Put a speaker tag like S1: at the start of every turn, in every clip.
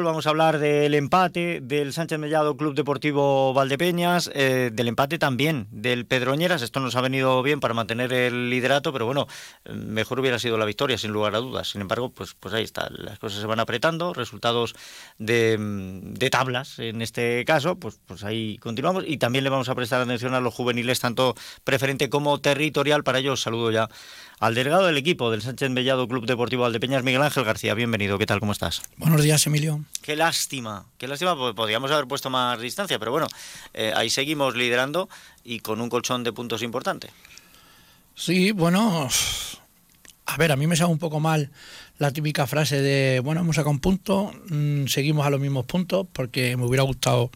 S1: Vamos a hablar del empate del Sánchez Mellado Club Deportivo Valdepeñas, eh, del empate también del Pedroñeras. Esto nos ha venido bien para mantener el liderato, pero bueno, mejor hubiera sido la victoria, sin lugar a dudas. Sin embargo, pues, pues ahí está, las cosas se van apretando, resultados de, de tablas en este caso, pues, pues ahí continuamos. Y también le vamos a prestar atención a los juveniles, tanto preferente como territorial. Para ello, saludo ya al delegado del equipo del Sánchez Mellado Club Deportivo Valdepeñas, Miguel Ángel García. Bienvenido, ¿qué tal? ¿Cómo estás?
S2: Buenos días, Emilio.
S1: Qué lástima, qué lástima, porque podríamos haber puesto más distancia, pero bueno, eh, ahí seguimos liderando y con un colchón de puntos importante.
S2: Sí, bueno, a ver, a mí me sale un poco mal la típica frase de, bueno, hemos sacado un punto, mm, seguimos a los mismos puntos, porque me hubiera gustado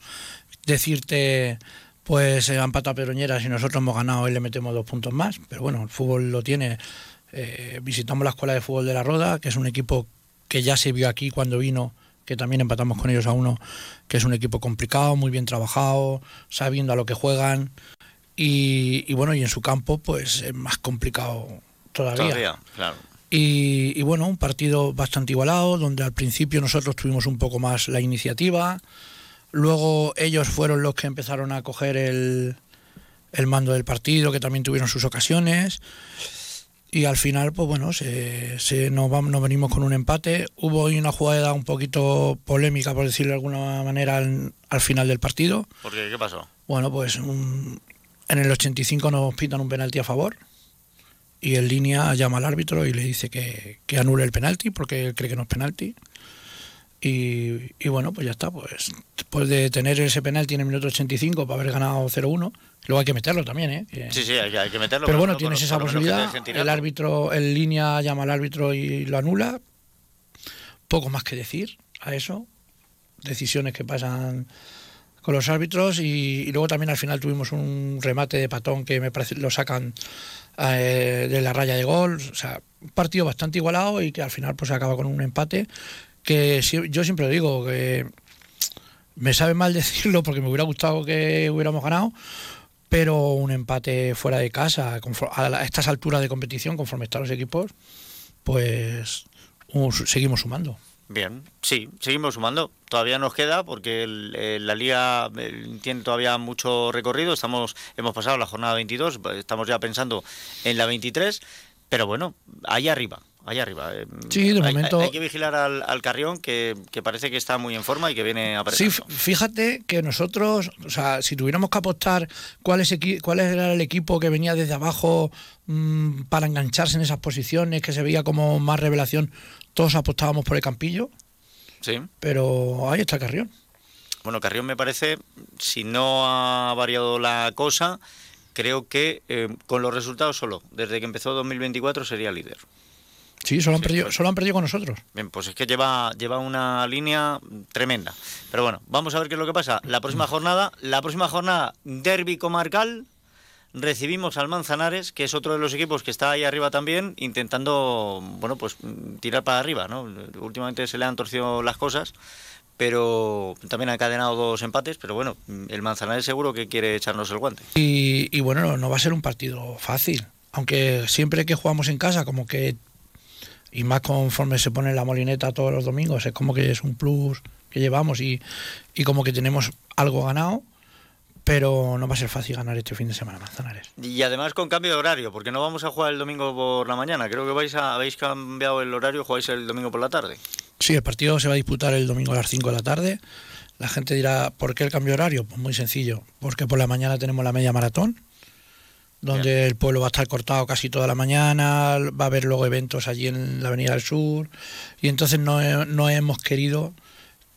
S2: decirte pues han empatado a Pedroñeras y nosotros hemos ganado y le metemos dos puntos más. Pero bueno, el fútbol lo tiene. Eh, visitamos la Escuela de Fútbol de la Roda, que es un equipo que ya se vio aquí cuando vino, que también empatamos con ellos a uno, que es un equipo complicado, muy bien trabajado, sabiendo a lo que juegan. Y, bueno, y en su campo, pues es más complicado todavía.
S1: Todavía, claro.
S2: Y, y, bueno, un partido bastante igualado, donde al principio nosotros tuvimos un poco más la iniciativa. Luego ellos fueron los que empezaron a coger el, mando del partido, que también tuvieron sus ocasiones. Y al final, pues bueno, se, se nos, vamos, nos venimos con un empate. Hubo hoy una jugada un poquito polémica, por decirlo de alguna manera, al, final del partido.
S1: ¿Por qué? ¿Qué pasó?
S2: Bueno, pues en el 85 nos pitan un penalti a favor y en línea llama al árbitro y le dice que, que anule el penalti porque él cree que no es penalti. Y, bueno, pues ya está. Pues después de tener ese penalti en el minuto 85 para haber ganado 0-1, luego hay que meterlo también, ¿eh?
S1: sí, sí, hay, que meterlo.
S2: Pero, bueno, tienes esa posibilidad. El árbitro, en línea llama al árbitro y lo anula. Poco más que decir a eso. Decisiones que pasan con los árbitros y, luego también al final tuvimos un remate de patón que me parece lo sacan eh, de la raya de gol. O sea, un partido bastante igualado y que al final pues se acaba con un empate que yo siempre digo que me sabe mal decirlo porque me hubiera gustado que hubiéramos ganado, pero un empate fuera de casa, a estas alturas de competición, conforme están los equipos, pues seguimos sumando.
S1: Bien, sí, seguimos sumando. Todavía nos queda porque la liga tiene todavía mucho recorrido. Estamos, hemos pasado la jornada 22, estamos ya pensando en la 23, pero bueno, ahí arriba, Ahí arriba. Eh,
S2: sí, de momento.
S1: Hay, que vigilar al, Carrión, que, parece que está muy en forma y que viene a
S2: Sí, fíjate que nosotros, o sea, si tuviéramos que apostar cuál, es cuál era el equipo que venía desde abajo mm, para engancharse en esas posiciones, que se veía como más revelación, todos apostábamos por el Campillo.
S1: Sí.
S2: Pero ahí está Carrión.
S1: Bueno, Carrión me parece, si no ha variado la cosa, creo que eh, con los resultados solo, desde que empezó 2024, sería líder.
S2: Sí, solo han, perdido, solo han perdido con nosotros.
S1: Bien, pues es que lleva, lleva una línea tremenda. Pero bueno, vamos a ver qué es lo que pasa. La próxima jornada, la próxima jornada, derby comarcal, recibimos al Manzanares, que es otro de los equipos que está ahí arriba también, intentando, bueno, pues tirar para arriba, ¿no? Últimamente se le han torcido las cosas, pero también ha encadenado dos empates, pero bueno, el Manzanares seguro que quiere echarnos el guante.
S2: Y, y bueno, no va a ser un partido fácil, aunque siempre que jugamos en casa, como que y más conforme se pone la molineta todos los domingos, es como que es un plus que llevamos y, y como que tenemos algo ganado, pero no va a ser fácil ganar este fin de semana Manzanares.
S1: Y además con cambio de horario, porque no vamos a jugar el domingo por la mañana, creo que vais a, habéis cambiado el horario, jugáis el domingo por la tarde.
S2: Sí, el partido se va a disputar el domingo a las 5 de la tarde. La gente dirá, ¿por qué el cambio de horario? Pues muy sencillo, porque por la mañana tenemos la media maratón, donde el pueblo va a estar cortado casi toda la mañana, va a haber luego eventos allí en la Avenida del Sur, y entonces no, no hemos querido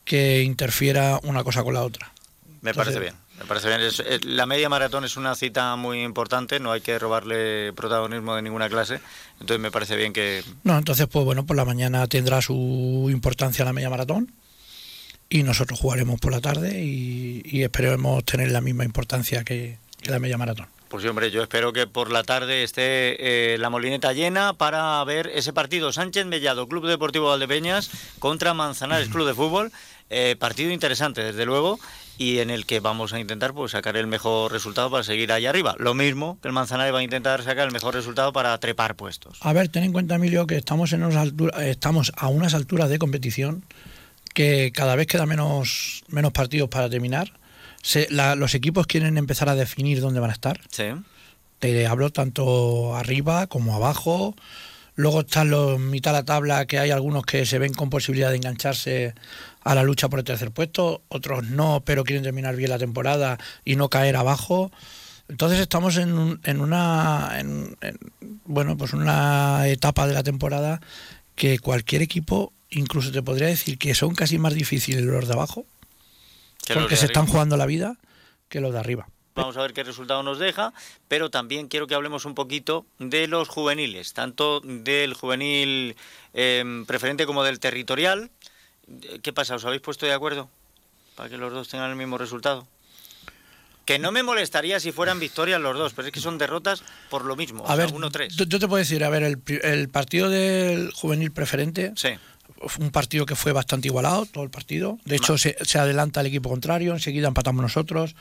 S2: que interfiera una cosa con la otra.
S1: Me parece bien. Me parece bien. la media maratón es una cita muy importante, no hay que robarle protagonismo de ninguna clase, entonces me parece bien que...
S2: No, entonces pues bueno, por la mañana tendrá su importancia la media maratón y nosotros jugaremos por la tarde y, esperemos tener la misma importancia que la media maratón.
S1: Pues sí, hombre, yo espero que por la tarde esté eh, la molineta llena para ver ese partido Sánchez Mellado, Club Deportivo Valdepeñas contra Manzanares Club de Fútbol. Eh, partido interesante, desde luego, y en el que vamos a intentar pues, sacar el mejor resultado para seguir ahí arriba. Lo mismo que el Manzanares va a intentar sacar el mejor resultado para trepar puestos.
S2: A ver, ten en cuenta, Emilio, que estamos, en unas estamos a unas alturas de competición que cada vez queda menos, menos partidos para terminar. Los equipos quieren empezar a definir dónde van a estar.
S1: Sí.
S2: Te hablo tanto arriba como abajo. Luego están los mitad de la tabla, que hay algunos que se ven con posibilidad de engancharse a la lucha por el tercer puesto, otros no, pero quieren terminar bien la temporada y no caer abajo. Entonces estamos en, en una bueno pues una etapa de la temporada que cualquier equipo incluso te podría decir que son casi más difíciles los de abajo porque se están jugando la vida que los de arriba.
S1: Vamos a ver qué resultado nos deja, pero también quiero que hablemos un poquito de los juveniles, tanto del juvenil em, preferente como del territorial. ¿Qué pasa? ¿Os habéis puesto de acuerdo para que los dos tengan el mismo resultado? Que no me molestaría si fueran victorias los dos, pero es que son derrotas por lo mismo. A ver, 1-3.
S2: Yo te puedo decir, a ver, el, partido del juvenil preferente
S1: sí.
S2: Un partido que fue bastante igualado, todo el partido. De hecho, se, adelanta el equipo contrario, enseguida empatamos nosotros.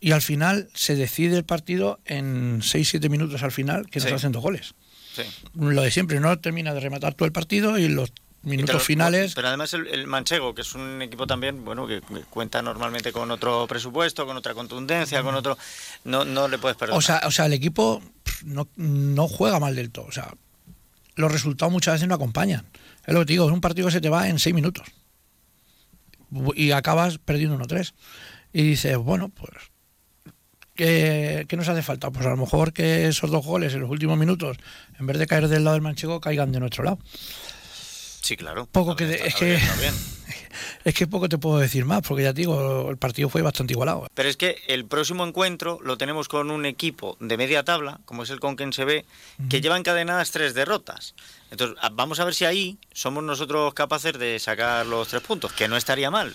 S2: Y al final se decide el partido en 6-7 minutos al final, que nos hacen dos goles.
S1: Sí.
S2: Lo de siempre, no termina de rematar todo el partido y los minutos finales.
S1: Pero además el, Manchego, que es un equipo también, bueno, que, cuenta normalmente con otro presupuesto, con otra contundencia, con otro, no, no le puedes perder.
S2: O sea, o sea, el equipo no, no juega mal del todo. O sea, los resultados muchas veces no acompañan. Es lo que te digo, es un partido que se te va en seis minutos y acabas perdiendo 1-3. Y dices, bueno, pues ¿Qué, ¿Qué, nos hace falta? Pues a lo mejor que esos dos goles en los últimos minutos, en vez de caer del lado del manchego, caigan de nuestro lado.
S1: Sí, claro.
S2: Poco que es que es que poco te puedo decir más, porque ya te digo, el partido fue bastante igualado.
S1: Pero es que el próximo encuentro lo tenemos con un equipo de media tabla, como es el Conquense B, que lleva encadenadas tres derrotas. Entonces, vamos a ver si ahí somos nosotros capaces de sacar los tres puntos, que no estaría mal.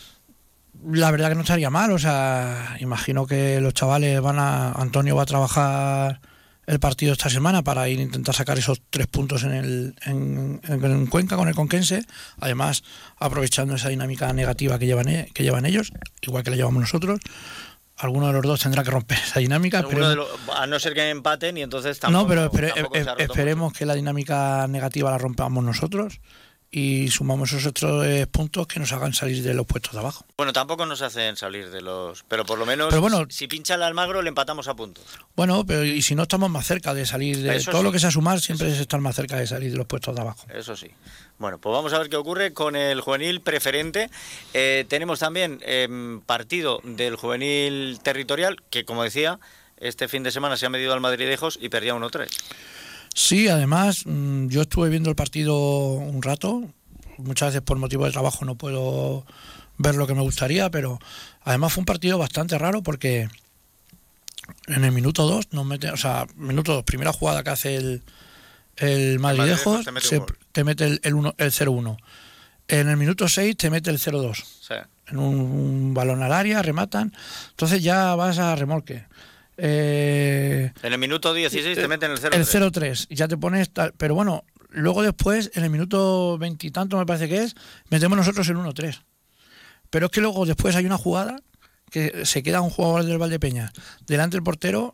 S2: La verdad que no estaría mal, o sea, imagino que los chavales van a... Antonio va a trabajar el partido esta semana para ir a intentar sacar esos tres puntos en, el, en, Cuenca con el Conquense, además aprovechando esa dinámica negativa que llevan, e, que llevan ellos, igual que la llevamos nosotros. Alguno de los dos tendrá que romper esa dinámica.
S1: a no ser que empaten y entonces tampoco,
S2: No, pero esperemos que la dinámica negativa la rompamos nosotros y sumamos esos otros eh, puntos que nos hagan salir de los puestos de abajo.
S1: Bueno, tampoco nos hacen salir de los... Pero por lo menos, pero bueno, si pincha el Almagro, le empatamos a puntos.
S2: Bueno, pero y si no estamos más cerca de salir de... todo lo que sea sumar siempre es estar más cerca de salir de los puestos de abajo.
S1: Eso sí. Bueno, pues vamos a ver qué ocurre con el juvenil preferente. Eh, tenemos también em, partido del juvenil territorial, que como decía, este fin de semana se ha medido al Madridejos y perdía 1-3.
S2: Sí, además mm, yo estuve viendo el partido un rato, muchas veces por motivo de trabajo no puedo ver lo que me gustaría, pero además fue un partido bastante raro porque en el minuto 2 nos mete, o sea, minuto 2, primera jugada que hace el, el Madridejos, te mete, te mete el, el, el 0-1. En el minuto 6 te mete el 0-2. En un, balón al área, rematan. Entonces ya vas a remolque.
S1: Eh, en el minuto 16 te meten el 0-3.
S2: El 0-3, ya te pones tal. Pero bueno, luego después, en el minuto veintitanto me parece que es, metemos nosotros el 1-3. Pero es que luego después hay una jugada que se queda un jugador del Valdepeña delante del portero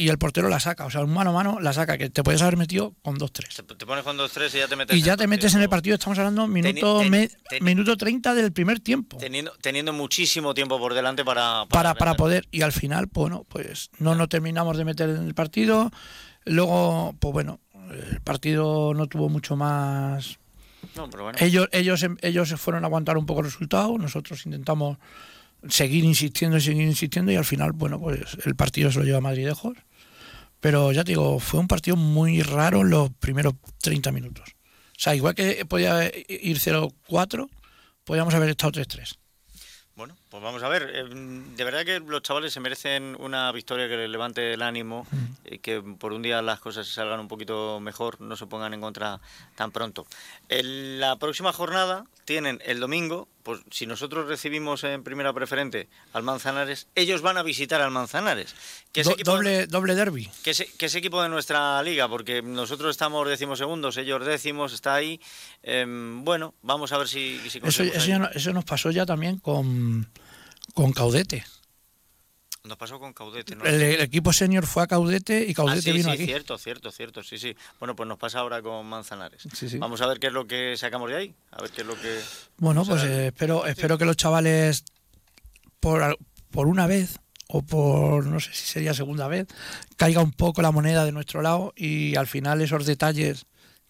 S2: y el portero la saca, o sea, un mano a mano la saca, que te puedes haber metido con 2-3.
S1: Te, pones con 2-3 y ya te metes.
S2: Y ya te metes en el partido, estamos hablando minuto, minuto 30 del primer tiempo.
S1: Teniendo, teniendo muchísimo tiempo por delante para...
S2: Para, para, poder, y al final, bueno, pues no nos terminamos de meter en el partido. Luego, pues bueno, el partido no tuvo mucho más...
S1: No, pero bueno.
S2: Ellos, ellos, ellos se fueron a aguantar un poco el resultado, nosotros intentamos seguir insistiendo y seguir insistiendo y al final, bueno, pues el partido se lo lleva a Madridejos pero ya te digo, fue un partido muy raro los primeros 30 minutos. O sea, igual que podía ir 0-4, podíamos haber estado 3-3.
S1: Bueno, pues vamos a ver. Eh, de verdad que los chavales se merecen una victoria que les levante el ánimo y eh, que por un día las cosas salgan un poquito mejor, no se pongan en contra tan pronto. En la próxima jornada tienen el domingo, pues si nosotros recibimos en primera preferente al Manzanares, ellos van a visitar al Manzanares.
S2: Que doble, doble derby.
S1: Que es, equipo de nuestra liga, porque nosotros estamos decimosegundos, ellos décimos, está ahí. Em, bueno, vamos a ver si,
S2: eso, eso, nos pasó ya también con, con Caudete.
S1: Nos pasó con Caudete, ¿no?
S2: El, equipo senior fue a Caudete y Caudete
S1: ah,
S2: vino
S1: sí, cierto, cierto, cierto, sí, sí. Bueno, pues nos pasa ahora con Manzanares.
S2: Sí, sí.
S1: Vamos a ver qué es lo que sacamos de ahí, a ver qué es lo que...
S2: Bueno, pues eh, espero, espero que los chavales, por, por una vez, o por, no sé si sería segunda vez, caiga un poco la moneda de nuestro lado y al final esos detalles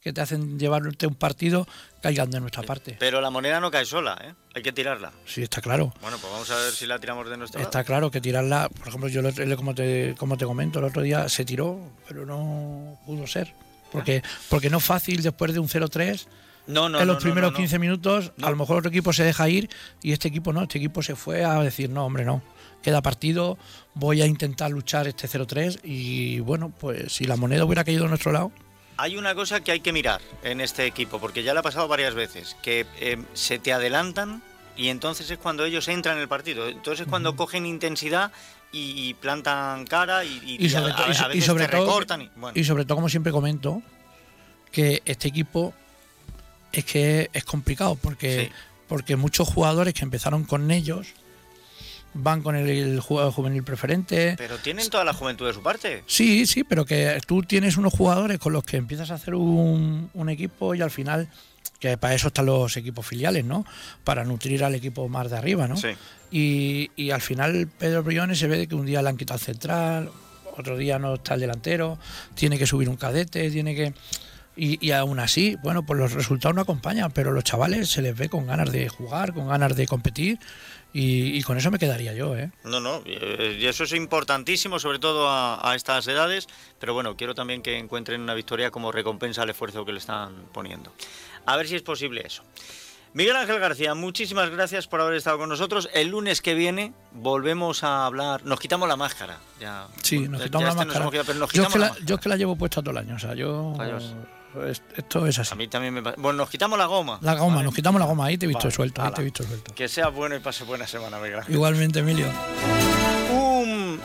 S2: que te hacen llevarte un partido caigan de nuestra parte.
S1: Pero la moneda no cae sola, ¿eh? Hay que tirarla.
S2: Sí, está claro.
S1: Bueno, pues vamos a ver si la tiramos de nuestra
S2: Está claro que tirarla, por ejemplo, yo como te, como te comento, el otro día se tiró, pero no pudo ser. Porque, porque no es fácil después de un 0-3.
S1: No, no,
S2: en los primeros 15 minutos, a lo mejor otro equipo se deja ir y este equipo no, este equipo se fue a decir, no, hombre, no, queda partido, voy a intentar luchar este 0-3 y bueno, pues si la moneda hubiera caído a nuestro lado,
S1: hay una cosa que hay que mirar en este equipo, porque ya le ha pasado varias veces, que eh, se te adelantan y entonces es cuando ellos entran en el partido. Entonces es cuando cogen intensidad y, plantan cara y,
S2: sobre, todo, y, sobre todo, como siempre comento, que este equipo es que es complicado porque, porque muchos jugadores que empezaron con ellos van con el, jugador juvenil preferente.
S1: Pero tienen toda la juventud de su parte.
S2: Sí, sí, pero que tú tienes unos jugadores con los que empiezas a hacer un, equipo y al final, que para eso están los equipos filiales, ¿no? Para nutrir al equipo más de arriba, ¿no?
S1: Sí.
S2: Y, y al final Pedro Briones se ve que un día le han quitado el central, otro día no está el delantero, tiene que subir un cadete, tiene que... Y, y, aún así, bueno, pues los resultados no acompañan, pero los chavales se les ve con ganas de jugar, con ganas de competir y, con eso me quedaría yo, ¿eh?
S1: No, no, y eso es importantísimo, sobre todo a, estas edades, pero bueno, quiero también que encuentren una victoria como recompensa al esfuerzo que le están poniendo. A ver si es posible eso. Miguel Ángel García, muchísimas gracias por haber estado con nosotros. El lunes que viene volvemos a hablar. Nos quitamos la máscara. Ya,
S2: sí, nos quitamos la máscara. yo, es que la, yo, que la, llevo puesta todo el año. O sea, yo. Esto es así.
S1: A mí también me Bueno, nos quitamos la goma.
S2: La goma, nos quitamos la goma. Ahí te he visto suelto. Ahí te he visto suelto.
S1: Que sea bueno y pase buena semana,
S2: Igualmente, Emilio.